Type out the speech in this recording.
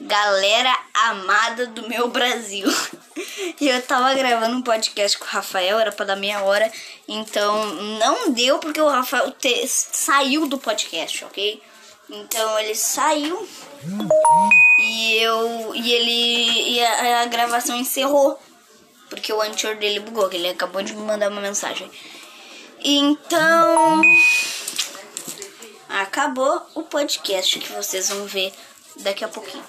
galera amada do meu Brasil. E eu tava gravando um podcast com o Rafael, era pra dar meia hora, então não deu porque o Rafael te, saiu do podcast, ok? Então ele saiu e eu e ele e a, a gravação encerrou porque o anterior dele bugou, que ele acabou de me mandar uma mensagem. Então acabou o podcast que vocês vão ver daqui a pouquinho.